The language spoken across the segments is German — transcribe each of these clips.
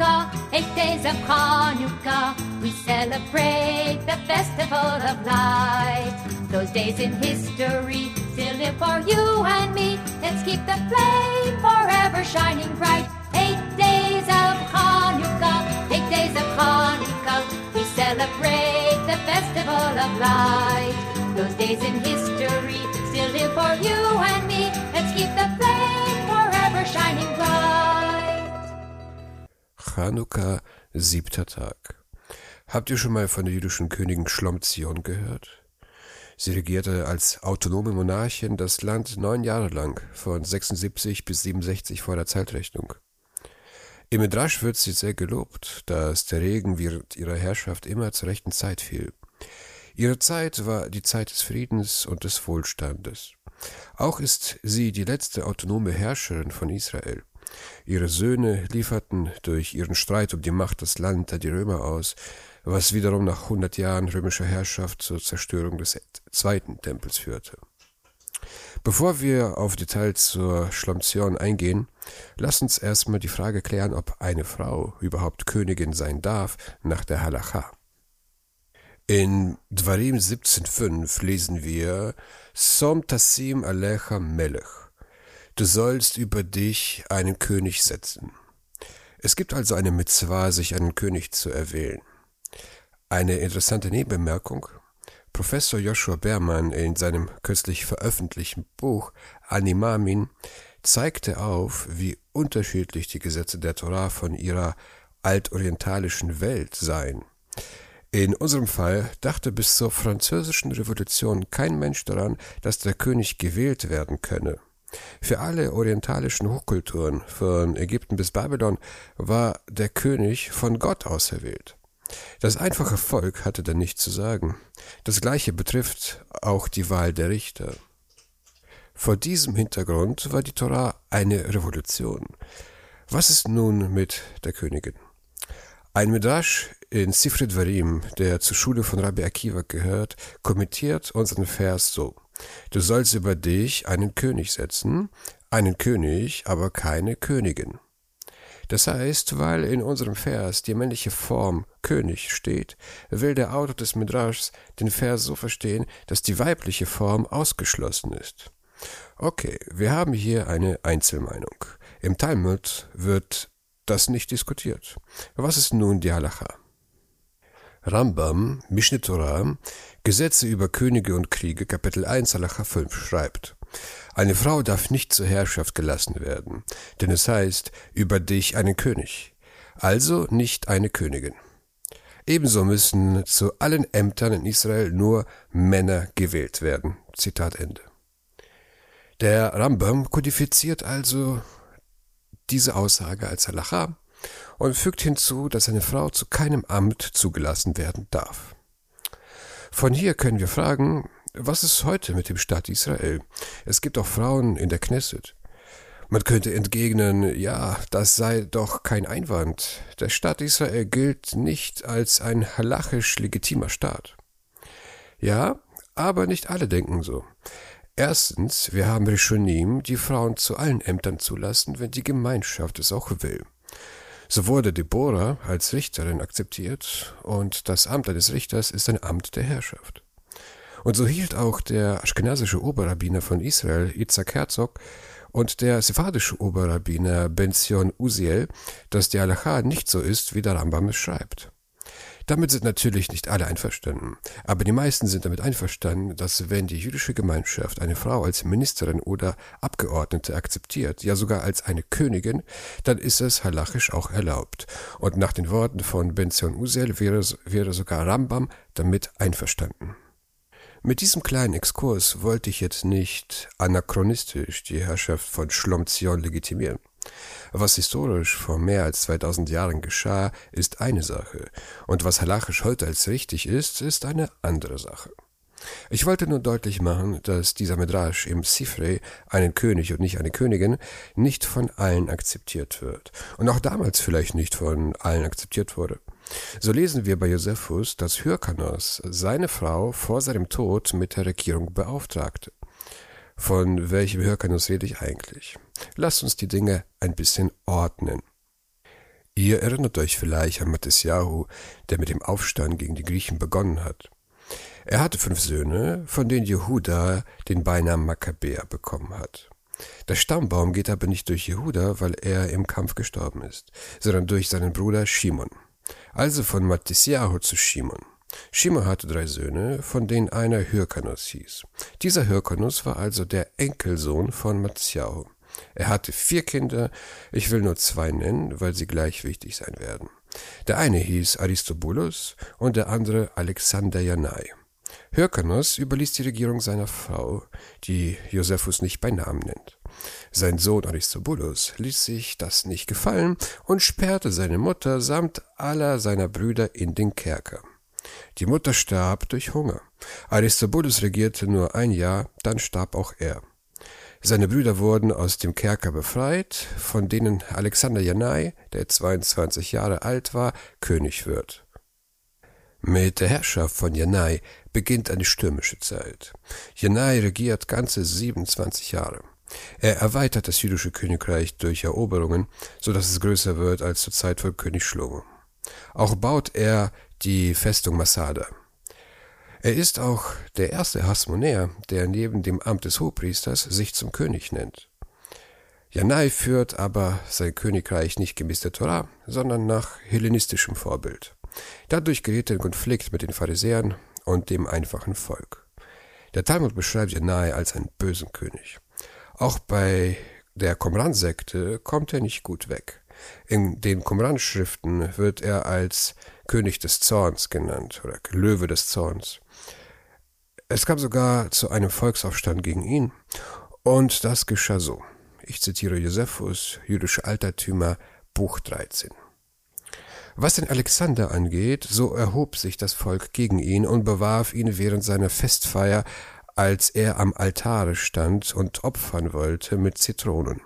Chanukah, eight days of Chanukah, we celebrate the festival of light. Those days in history still live for you and me. Let's keep the flame forever shining bright. Eight days of Chanukah, eight days of Chanukah, we celebrate the festival of light. Those days in history still live for you and me. Let's keep the flame Chanukka, siebter Tag. Habt ihr schon mal von der jüdischen Königin Schlomzion gehört? Sie regierte als autonome Monarchin das Land neun Jahre lang, von 76 bis 67 vor der Zeitrechnung. Im Midrasch wird sie sehr gelobt, dass der Regen während ihrer Herrschaft immer zur rechten Zeit fiel. Ihre Zeit war die Zeit des Friedens und des Wohlstandes. Auch ist sie die letzte autonome Herrscherin von Israel. Ihre Söhne lieferten durch ihren Streit um die Macht das Land an die Römer aus, was wiederum nach hundert Jahren römischer Herrschaft zur Zerstörung des zweiten Tempels führte. Bevor wir auf Details zur Schlomzion eingehen, lass uns erstmal die Frage klären, ob eine Frau überhaupt Königin sein darf nach der Halacha. In Dvarim 17.5 lesen wir Som Tassim Alecha Melech. Du sollst über dich einen König setzen. Es gibt also eine Mitzvah, sich einen König zu erwählen. Eine interessante Nebenbemerkung. Professor Joshua Beermann in seinem kürzlich veröffentlichten Buch Animamin zeigte auf, wie unterschiedlich die Gesetze der Torah von ihrer altorientalischen Welt seien. In unserem Fall dachte bis zur französischen Revolution kein Mensch daran, dass der König gewählt werden könne. Für alle orientalischen Hochkulturen, von Ägypten bis Babylon, war der König von Gott auserwählt. Das einfache Volk hatte da nichts zu sagen. Das gleiche betrifft auch die Wahl der Richter. Vor diesem Hintergrund war die Torah eine Revolution. Was ist nun mit der Königin? Ein Midrash in Sifrit Varim, der zur Schule von Rabbi Akiva gehört, kommentiert unseren Vers so. Du sollst über dich einen König setzen, einen König, aber keine Königin. Das heißt, weil in unserem Vers die männliche Form König steht, will der Autor des Midrashs den Vers so verstehen, dass die weibliche Form ausgeschlossen ist. Okay, wir haben hier eine Einzelmeinung. Im Talmud wird das nicht diskutiert. Was ist nun die Halacha? Rambam, Mishneh Torah, Gesetze über Könige und Kriege, Kapitel 1, Halacha 5 schreibt, eine Frau darf nicht zur Herrschaft gelassen werden, denn es heißt, über dich einen König, also nicht eine Königin. Ebenso müssen zu allen Ämtern in Israel nur Männer gewählt werden. Zitat Ende. Der Rambam kodifiziert also diese Aussage als Halacha und fügt hinzu, dass eine Frau zu keinem Amt zugelassen werden darf. Von hier können wir fragen, was ist heute mit dem Staat Israel? Es gibt auch Frauen in der Knesset. Man könnte entgegnen, ja, das sei doch kein Einwand. Der Staat Israel gilt nicht als ein halachisch legitimer Staat. Ja, aber nicht alle denken so. Erstens, wir haben Rishonim, die Frauen zu allen Ämtern zulassen, wenn die Gemeinschaft es auch will. So wurde Deborah als Richterin akzeptiert und das Amt eines Richters ist ein Amt der Herrschaft. Und so hielt auch der aschkenasische Oberrabbiner von Israel, Yitzhak Herzog, und der sephardische Oberrabbiner Benzion Uziel, dass die Halacha nicht so ist, wie der Rambam es schreibt. Damit sind natürlich nicht alle einverstanden, aber die meisten sind damit einverstanden, dass wenn die jüdische Gemeinschaft eine Frau als Ministerin oder Abgeordnete akzeptiert, ja sogar als eine Königin, dann ist es halachisch auch erlaubt. Und nach den Worten von Benzion Uzel wäre, wäre sogar Rambam damit einverstanden. Mit diesem kleinen Exkurs wollte ich jetzt nicht anachronistisch die Herrschaft von Schlomzion legitimieren. Was historisch vor mehr als 2000 Jahren geschah, ist eine Sache, und was halachisch heute als richtig ist, ist eine andere Sache. Ich wollte nur deutlich machen, dass dieser Midrash im Sifrei, einen König und nicht eine Königin, nicht von allen akzeptiert wird. Und auch damals vielleicht nicht von allen akzeptiert wurde. So lesen wir bei Josephus, dass Hyrkanos seine Frau vor seinem Tod mit der Regierung beauftragte. Von welchem Hyrkanus rede ich eigentlich? Lasst uns die Dinge ein bisschen ordnen. Ihr erinnert euch vielleicht an Matisyahu, der mit dem Aufstand gegen die Griechen begonnen hat. Er hatte fünf Söhne, von denen Jehuda den Beinamen Makkabäer bekommen hat. Der Stammbaum geht aber nicht durch Jehuda, weil er im Kampf gestorben ist, sondern durch seinen Bruder Shimon. Also von Matisyahu zu Shimon. Shimon hatte drei Söhne, von denen einer Hyrkanus hieß. Dieser Hyrkanus war also der Enkelsohn von Matisyahu. Er hatte vier Kinder, ich will nur zwei nennen, weil sie gleich wichtig sein werden. Der eine hieß Aristobulus und der andere Alexander Janai. Hyrkanus überließ die Regierung seiner Frau, die Josephus nicht bei Namen nennt. Sein Sohn Aristobulus ließ sich das nicht gefallen und sperrte seine Mutter samt aller seiner Brüder in den Kerker. Die Mutter starb durch Hunger. Aristobulus regierte nur ein Jahr, dann starb auch er. Seine Brüder wurden aus dem Kerker befreit, von denen Alexander Janai, der 22 Jahre alt war, König wird. Mit der Herrschaft von Janai beginnt eine stürmische Zeit. Janai regiert ganze 27 Jahre. Er erweitert das jüdische Königreich durch Eroberungen, so dass es größer wird als zur Zeit von König Schlomo. Auch baut er die Festung Masada. Er ist auch der erste Hasmonäer, der neben dem Amt des Hohepriesters sich zum König nennt. Janai führt aber sein Königreich nicht gemäß der Torah, sondern nach hellenistischem Vorbild. Dadurch gerät er in Konflikt mit den Pharisäern und dem einfachen Volk. Der Talmud beschreibt Janai als einen bösen König. Auch bei der Qumran-Sekte kommt er nicht gut weg. In den Qumran-Schriften wird er als König des Zorns genannt oder Löwe des Zorns. Es kam sogar zu einem Volksaufstand gegen ihn und das geschah so. Ich zitiere Josephus, jüdische Altertümer, Buch 13. Was den Alexander angeht, so erhob sich das Volk gegen ihn und bewarf ihn während seiner Festfeier, als er am Altare stand und opfern wollte mit Zitronen.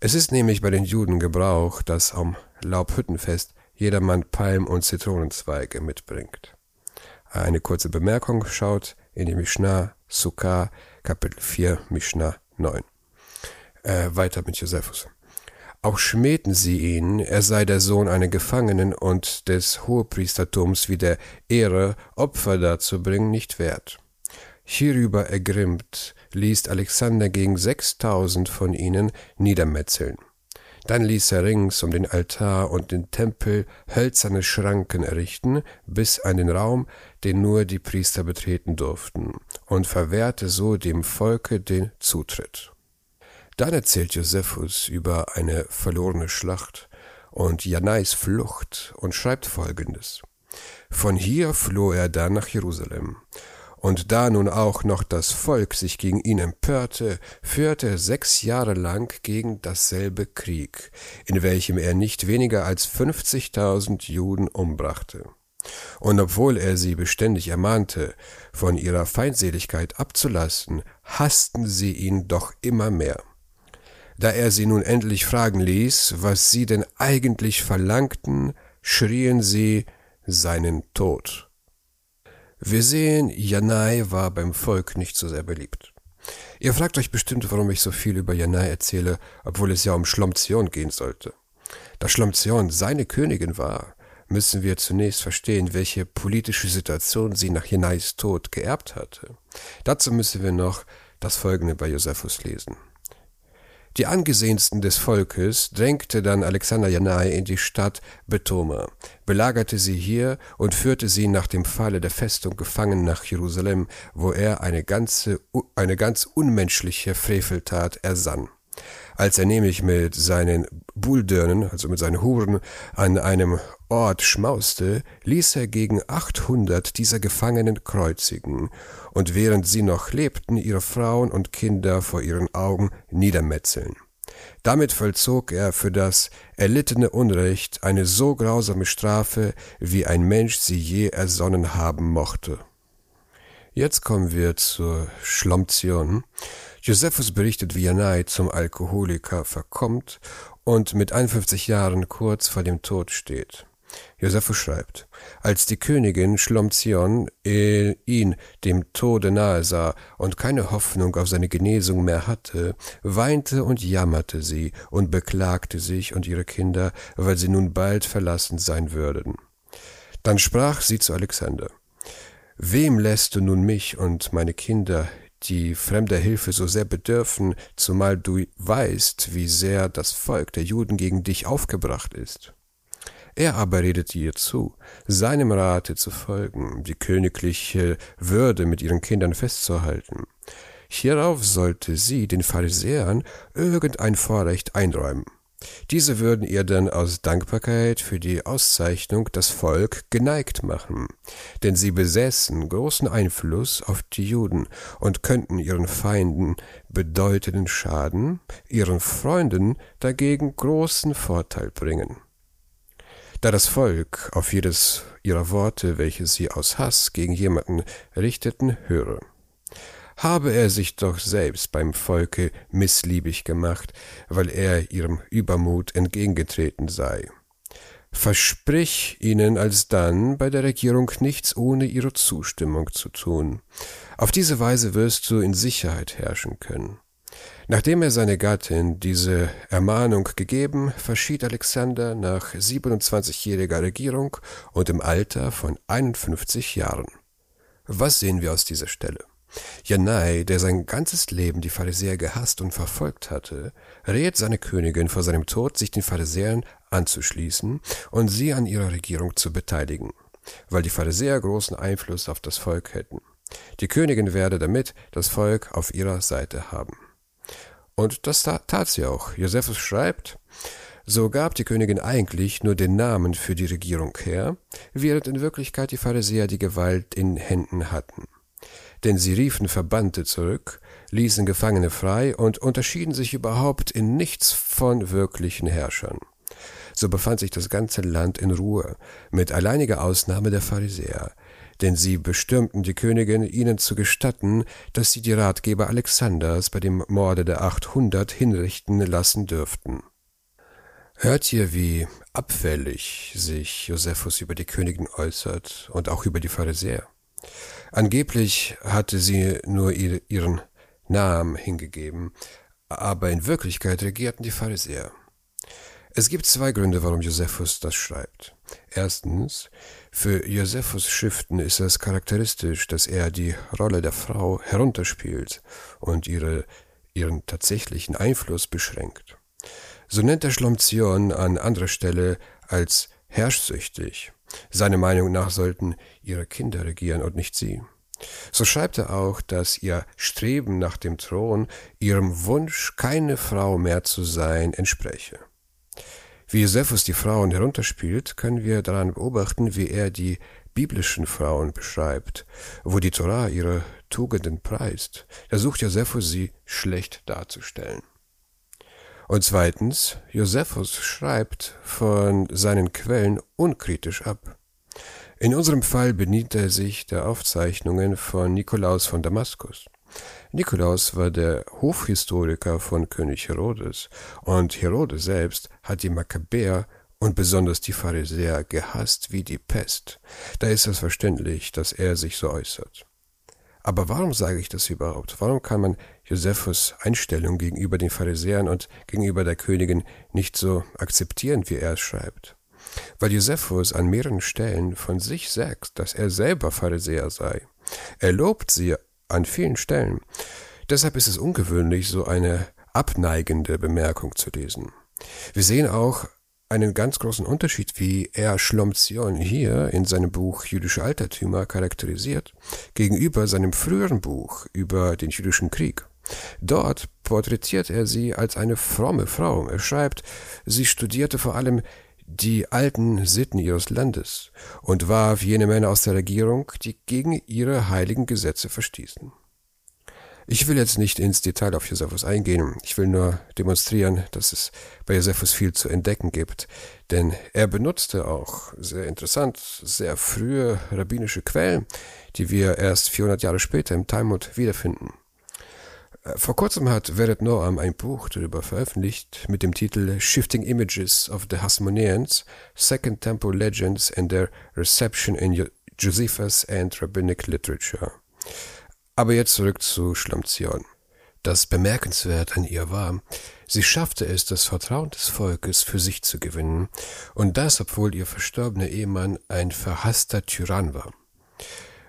Es ist nämlich bei den Juden Gebrauch, dass am Laubhüttenfest jedermann Palm- und Zitronenzweige mitbringt. Eine kurze Bemerkung schaut in die Mishnah Sukkah, Kapitel 4, Mishnah 9. Äh, weiter mit Josephus. Auch schmähten sie ihn, er sei der Sohn einer Gefangenen und des Hohepriestertums wie der Ehre, Opfer darzubringen, nicht wert. Hierüber ergrimmt ließ Alexander gegen sechstausend von ihnen niedermetzeln. Dann ließ er rings um den Altar und den Tempel hölzerne Schranken errichten, bis an den Raum, den nur die Priester betreten durften, und verwehrte so dem Volke den Zutritt. Dann erzählt Josephus über eine verlorene Schlacht und Janais Flucht und schreibt folgendes. Von hier floh er dann nach Jerusalem und da nun auch noch das Volk sich gegen ihn empörte, führte er sechs Jahre lang gegen dasselbe Krieg, in welchem er nicht weniger als fünfzigtausend Juden umbrachte. Und obwohl er sie beständig ermahnte, von ihrer Feindseligkeit abzulassen, hassten sie ihn doch immer mehr. Da er sie nun endlich fragen ließ, was sie denn eigentlich verlangten, schrien sie seinen Tod. Wir sehen, Janai war beim Volk nicht so sehr beliebt. Ihr fragt euch bestimmt, warum ich so viel über Janai erzähle, obwohl es ja um Schlomzion gehen sollte. Da Schlomzion seine Königin war, müssen wir zunächst verstehen, welche politische Situation sie nach Janais Tod geerbt hatte. Dazu müssen wir noch das folgende bei Josephus lesen. Die angesehensten des Volkes drängte dann Alexander Janai in die Stadt Betoma, belagerte sie hier und führte sie nach dem Falle der Festung gefangen nach Jerusalem, wo er eine ganze, eine ganz unmenschliche Freveltat ersann. Als er nämlich mit seinen Bulldörnen, also mit seinen Huren, an einem Ort schmauste, ließ er gegen achthundert dieser Gefangenen kreuzigen und während sie noch lebten, ihre Frauen und Kinder vor ihren Augen niedermetzeln. Damit vollzog er für das erlittene Unrecht eine so grausame Strafe, wie ein Mensch sie je ersonnen haben mochte. Jetzt kommen wir zur Schlomzion. Josephus berichtet, wie Janai zum Alkoholiker verkommt und mit 51 Jahren kurz vor dem Tod steht. Josephus schreibt, als die Königin Schlomzion ihn dem Tode nahe sah und keine Hoffnung auf seine Genesung mehr hatte, weinte und jammerte sie und beklagte sich und ihre Kinder, weil sie nun bald verlassen sein würden. Dann sprach sie zu Alexander, Wem lässt du nun mich und meine Kinder, die fremder Hilfe so sehr bedürfen, zumal du weißt, wie sehr das Volk der Juden gegen dich aufgebracht ist? Er aber redete ihr zu, seinem Rate zu folgen, die königliche Würde mit ihren Kindern festzuhalten. Hierauf sollte sie den Pharisäern irgendein Vorrecht einräumen. Diese würden ihr dann aus Dankbarkeit für die Auszeichnung das Volk geneigt machen, denn sie besäßen großen Einfluss auf die Juden und könnten ihren Feinden bedeutenden Schaden, ihren Freunden dagegen großen Vorteil bringen. Da das Volk auf jedes ihrer Worte, welche sie aus Hass gegen jemanden richteten, höre. Habe er sich doch selbst beim Volke missliebig gemacht, weil er ihrem Übermut entgegengetreten sei. Versprich ihnen alsdann bei der Regierung nichts ohne ihre Zustimmung zu tun. Auf diese Weise wirst du in Sicherheit herrschen können. Nachdem er seine Gattin diese Ermahnung gegeben, verschied Alexander nach 27-jähriger Regierung und im Alter von 51 Jahren. Was sehen wir aus dieser Stelle? Janai, der sein ganzes Leben die Pharisäer gehasst und verfolgt hatte, rät seine Königin vor seinem Tod, sich den Pharisäern anzuschließen und sie an ihrer Regierung zu beteiligen, weil die Pharisäer großen Einfluss auf das Volk hätten. Die Königin werde damit das Volk auf ihrer Seite haben. Und das tat sie auch. Josephus schreibt, so gab die Königin eigentlich nur den Namen für die Regierung her, während in Wirklichkeit die Pharisäer die Gewalt in Händen hatten. Denn sie riefen Verbannte zurück, ließen Gefangene frei und unterschieden sich überhaupt in nichts von wirklichen Herrschern. So befand sich das ganze Land in Ruhe, mit alleiniger Ausnahme der Pharisäer, denn sie bestürmten die Königin, ihnen zu gestatten, dass sie die Ratgeber Alexanders bei dem Morde der achthundert hinrichten lassen dürften. Hört ihr, wie abfällig sich Josephus über die Königin äußert und auch über die Pharisäer? Angeblich hatte sie nur ihren Namen hingegeben, aber in Wirklichkeit regierten die Pharisäer. Es gibt zwei Gründe, warum Josephus das schreibt. Erstens, für Josephus Schriften ist es charakteristisch, dass er die Rolle der Frau herunterspielt und ihre, ihren tatsächlichen Einfluss beschränkt. So nennt er Schlomzion an anderer Stelle als herrschsüchtig. Seiner Meinung nach sollten ihre Kinder regieren und nicht sie. So schreibt er auch, dass ihr Streben nach dem Thron ihrem Wunsch, keine Frau mehr zu sein, entspreche. Wie Josephus die Frauen herunterspielt, können wir daran beobachten, wie er die biblischen Frauen beschreibt, wo die Torah ihre Tugenden preist. Da sucht Josephus sie schlecht darzustellen. Und zweitens, Josephus schreibt von seinen Quellen unkritisch ab. In unserem Fall bedient er sich der Aufzeichnungen von Nikolaus von Damaskus. Nikolaus war der Hofhistoriker von König Herodes, und Herodes selbst hat die Makkabäer und besonders die Pharisäer gehasst wie die Pest. Da ist es verständlich, dass er sich so äußert. Aber warum sage ich das überhaupt? Warum kann man Josephus Einstellung gegenüber den Pharisäern und gegenüber der Königin nicht so akzeptieren, wie er es schreibt? Weil Josephus an mehreren Stellen von sich sagt, dass er selber Pharisäer sei. Er lobt sie an vielen Stellen. Deshalb ist es ungewöhnlich, so eine abneigende Bemerkung zu lesen. Wir sehen auch einen ganz großen Unterschied, wie er Schlomzion hier in seinem Buch Jüdische Altertümer charakterisiert, gegenüber seinem früheren Buch über den jüdischen Krieg. Dort porträtiert er sie als eine fromme Frau. Er schreibt, sie studierte vor allem die alten Sitten ihres Landes und warf jene Männer aus der Regierung, die gegen ihre heiligen Gesetze verstießen. Ich will jetzt nicht ins Detail auf Josephus eingehen, ich will nur demonstrieren, dass es bei Josephus viel zu entdecken gibt, denn er benutzte auch sehr interessant sehr frühe rabbinische Quellen, die wir erst 400 Jahre später im Talmud wiederfinden. Vor kurzem hat Vered Noam ein Buch darüber veröffentlicht mit dem Titel Shifting Images of the Hasmoneans, Second Temple Legends and their Reception in Josephus and Rabbinic Literature. Aber jetzt zurück zu Schlamzion. Das bemerkenswert an ihr war, sie schaffte es, das Vertrauen des Volkes für sich zu gewinnen, und das, obwohl ihr verstorbener Ehemann ein verhasster Tyrann war.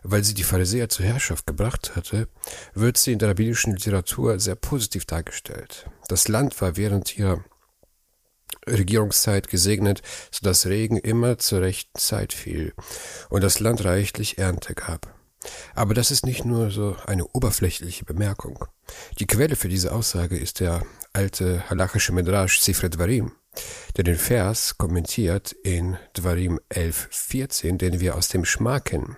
Weil sie die Pharisäer zur Herrschaft gebracht hatte, wird sie in der rabbinischen Literatur sehr positiv dargestellt. Das Land war während ihrer Regierungszeit gesegnet, so dass Regen immer zur rechten Zeit fiel und das Land reichlich Ernte gab. Aber das ist nicht nur so eine oberflächliche Bemerkung. Die Quelle für diese Aussage ist der alte halachische Midrash Sifre Dvarim, der den Vers kommentiert in Dvarim 11,14, den wir aus dem Schma kennen.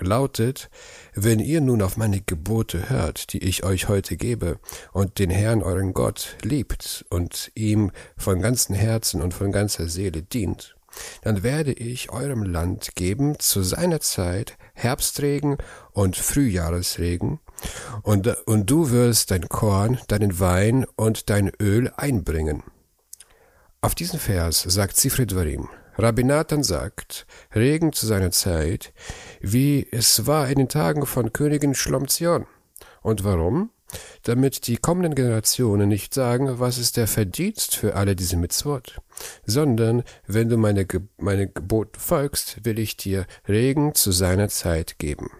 Lautet, wenn ihr nun auf meine Gebote hört, die ich euch heute gebe, und den Herrn euren Gott liebt und ihm von ganzem Herzen und von ganzer Seele dient, dann werde ich eurem Land geben zu seiner Zeit Herbstregen und Frühjahresregen, und, und du wirst dein Korn, deinen Wein und dein Öl einbringen. Auf diesen Vers sagt Sifrid Varim, Rabbi Nathan sagt, Regen zu seiner Zeit, wie es war in den Tagen von Königin Schlomzion. Und warum? damit die kommenden Generationen nicht sagen, was ist der Verdienst für alle diese Mitzvot, sondern wenn du meine, Ge meine Gebot folgst, will ich dir Regen zu seiner Zeit geben.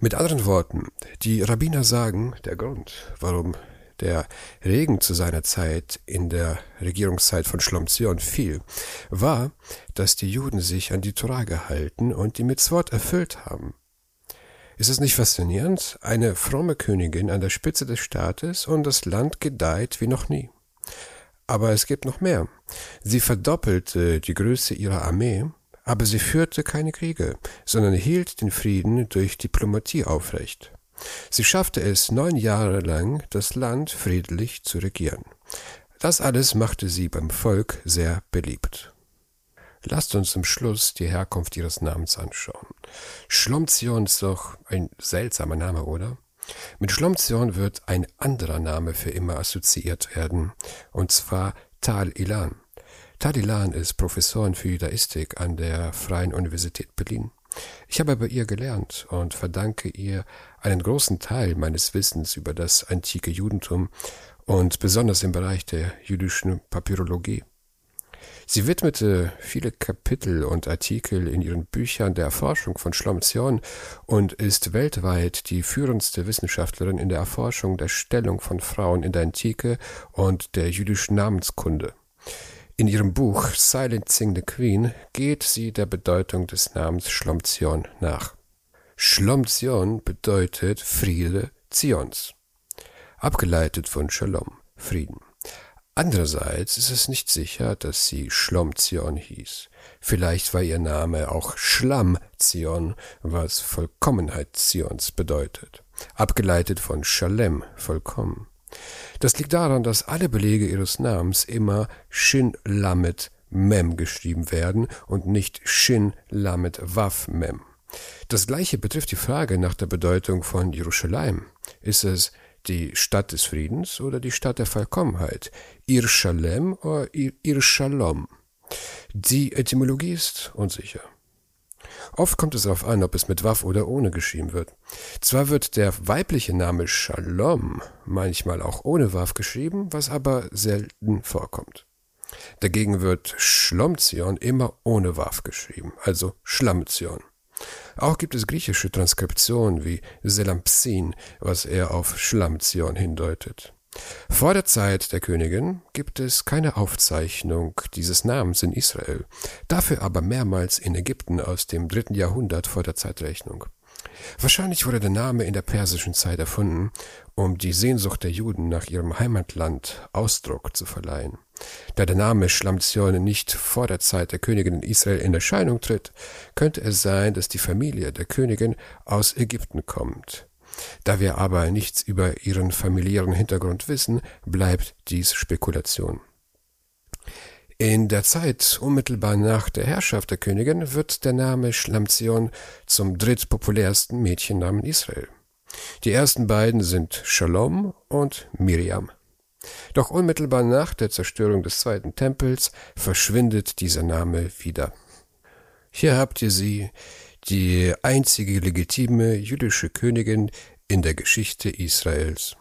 Mit anderen Worten, die Rabbiner sagen, der Grund, warum der Regen zu seiner Zeit in der Regierungszeit von Schlomzion fiel, war, dass die Juden sich an die Torah gehalten und die Mitzvot erfüllt haben. Ist es nicht faszinierend? Eine fromme Königin an der Spitze des Staates und das Land gedeiht wie noch nie. Aber es gibt noch mehr. Sie verdoppelte die Größe ihrer Armee, aber sie führte keine Kriege, sondern hielt den Frieden durch Diplomatie aufrecht. Sie schaffte es neun Jahre lang, das Land friedlich zu regieren. Das alles machte sie beim Volk sehr beliebt. Lasst uns zum Schluss die Herkunft ihres Namens anschauen. Schlomzion ist doch ein seltsamer Name, oder? Mit Schlomzion wird ein anderer Name für immer assoziiert werden, und zwar Tal Ilan. Tal Ilan ist Professorin für Judaistik an der Freien Universität Berlin. Ich habe bei ihr gelernt und verdanke ihr einen großen Teil meines Wissens über das antike Judentum und besonders im Bereich der jüdischen Papyrologie. Sie widmete viele Kapitel und Artikel in ihren Büchern der Erforschung von Schlomzion und ist weltweit die führendste Wissenschaftlerin in der Erforschung der Stellung von Frauen in der Antike und der jüdischen Namenskunde. In ihrem Buch Silencing the Queen geht sie der Bedeutung des Namens Schlomzion nach. Schlomzion bedeutet Friede Zions, abgeleitet von Shalom, Frieden. Andererseits ist es nicht sicher, dass sie Schlomzion hieß. Vielleicht war ihr Name auch Schlammzion, was Vollkommenheit Zions bedeutet, abgeleitet von Shalem, vollkommen. Das liegt daran, dass alle Belege ihres Namens immer Shin Lamet Mem geschrieben werden und nicht Shin Lamet Waf Mem. Das gleiche betrifft die Frage nach der Bedeutung von Jerusalem. Ist es die Stadt des Friedens oder die Stadt der Vollkommenheit, Ir Shalem oder Ir, Ir Shalom. Die Etymologie ist unsicher. Oft kommt es darauf an, ob es mit Waff oder ohne geschrieben wird. Zwar wird der weibliche Name Shalom manchmal auch ohne Waff geschrieben, was aber selten vorkommt. Dagegen wird Schlomzion immer ohne Waff geschrieben, also Schlamzion. Auch gibt es griechische Transkriptionen wie Selampsin, was eher auf Schlamzion hindeutet. Vor der Zeit der Königin gibt es keine Aufzeichnung dieses Namens in Israel, dafür aber mehrmals in Ägypten aus dem dritten Jahrhundert vor der Zeitrechnung. Wahrscheinlich wurde der Name in der persischen Zeit erfunden, um die Sehnsucht der Juden nach ihrem Heimatland Ausdruck zu verleihen. Da der Name Schlamzion nicht vor der Zeit der Königin in Israel in Erscheinung tritt, könnte es sein, dass die Familie der Königin aus Ägypten kommt. Da wir aber nichts über ihren familiären Hintergrund wissen, bleibt dies Spekulation. In der Zeit unmittelbar nach der Herrschaft der Königin wird der Name Schlamzion zum drittpopulärsten Mädchennamen Israel. Die ersten beiden sind Shalom und Miriam. Doch unmittelbar nach der Zerstörung des zweiten Tempels verschwindet dieser Name wieder. Hier habt ihr sie, die einzige legitime jüdische Königin in der Geschichte Israels.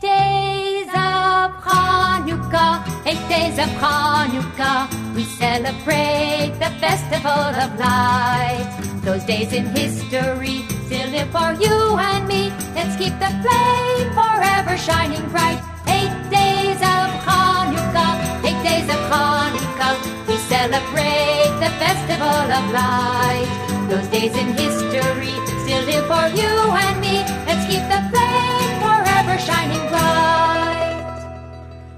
Days of Hanukkah, eight days of Hanukkah, we celebrate the festival of light. Those days in history still live for you and me. Let's keep the flame forever shining bright. Eight days of Hanukkah, eight days of Hanukkah, celebrate the festival of light. Those days in history still live for you and me. Let's keep the flame forever shining.